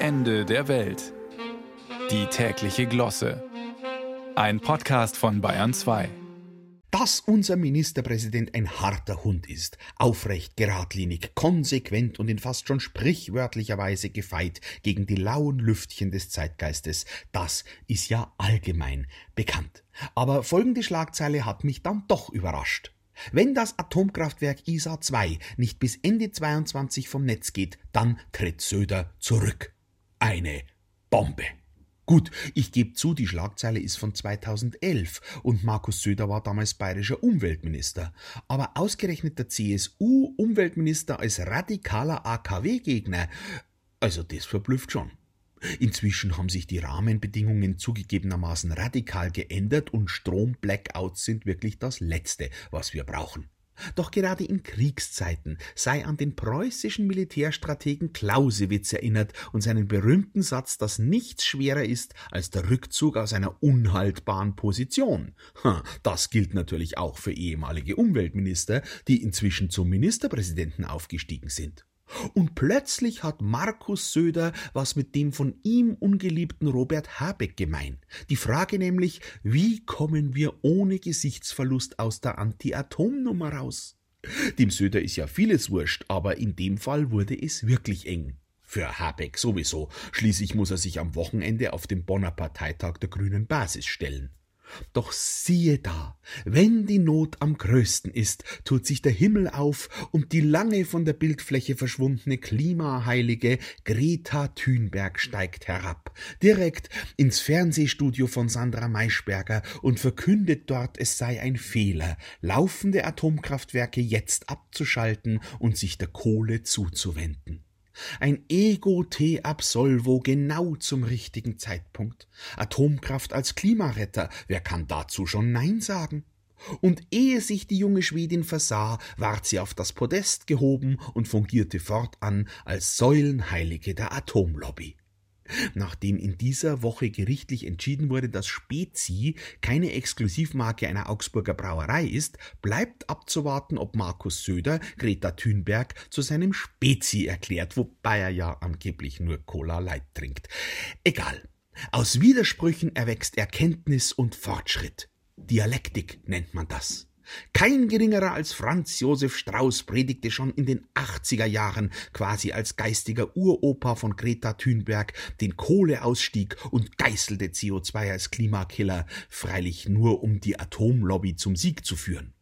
Ende der Welt. Die tägliche Glosse. Ein Podcast von Bayern 2. Dass unser Ministerpräsident ein harter Hund ist, aufrecht, geradlinig, konsequent und in fast schon sprichwörtlicher Weise gefeit gegen die lauen Lüftchen des Zeitgeistes, das ist ja allgemein bekannt. Aber folgende Schlagzeile hat mich dann doch überrascht. Wenn das Atomkraftwerk ISA 2 nicht bis Ende 22 vom Netz geht, dann tritt Söder zurück. Eine Bombe. Gut, ich gebe zu, die Schlagzeile ist von 2011 und Markus Söder war damals bayerischer Umweltminister. Aber ausgerechnet der CSU-Umweltminister als radikaler AKW-Gegner, also das verblüfft schon. Inzwischen haben sich die Rahmenbedingungen zugegebenermaßen radikal geändert und Stromblackouts sind wirklich das Letzte, was wir brauchen. Doch gerade in Kriegszeiten sei an den preußischen Militärstrategen Clausewitz erinnert und seinen berühmten Satz, dass nichts schwerer ist als der Rückzug aus einer unhaltbaren Position. Das gilt natürlich auch für ehemalige Umweltminister, die inzwischen zum Ministerpräsidenten aufgestiegen sind. Und plötzlich hat Markus Söder was mit dem von ihm ungeliebten Robert Habeck gemein. Die Frage nämlich, wie kommen wir ohne Gesichtsverlust aus der Anti-Atom-Nummer raus? Dem Söder ist ja vieles wurscht, aber in dem Fall wurde es wirklich eng. Für Habeck sowieso. Schließlich muss er sich am Wochenende auf dem Bonner Parteitag der Grünen Basis stellen. Doch siehe da, wenn die Not am größten ist, tut sich der Himmel auf und die lange von der Bildfläche verschwundene Klimaheilige Greta Thunberg steigt herab, direkt ins Fernsehstudio von Sandra Maischberger und verkündet dort, es sei ein Fehler, laufende Atomkraftwerke jetzt abzuschalten und sich der Kohle zuzuwenden. Ein Ego-T Absolvo genau zum richtigen Zeitpunkt. Atomkraft als Klimaretter, wer kann dazu schon Nein sagen? Und ehe sich die junge Schwedin versah, ward sie auf das Podest gehoben und fungierte fortan als Säulenheilige der Atomlobby. Nachdem in dieser Woche gerichtlich entschieden wurde, dass Spezi keine Exklusivmarke einer Augsburger Brauerei ist, bleibt abzuwarten, ob Markus Söder Greta Thunberg zu seinem Spezi erklärt, wobei er ja angeblich nur Cola Light trinkt. Egal. Aus Widersprüchen erwächst Erkenntnis und Fortschritt. Dialektik nennt man das. Kein geringerer als Franz Josef Strauß predigte schon in den 80er Jahren quasi als geistiger Uropa von Greta Thunberg den Kohleausstieg und geißelte CO2 als Klimakiller, freilich nur um die Atomlobby zum Sieg zu führen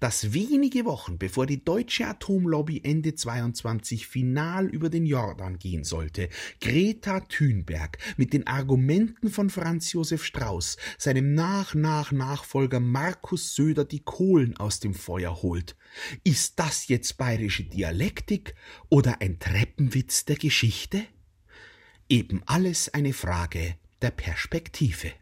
dass wenige Wochen bevor die deutsche Atomlobby Ende 22 final über den Jordan gehen sollte, Greta Thunberg mit den Argumenten von Franz Josef Strauß seinem Nach-Nach-Nachfolger Markus Söder die Kohlen aus dem Feuer holt. Ist das jetzt bayerische Dialektik oder ein Treppenwitz der Geschichte? Eben alles eine Frage der Perspektive.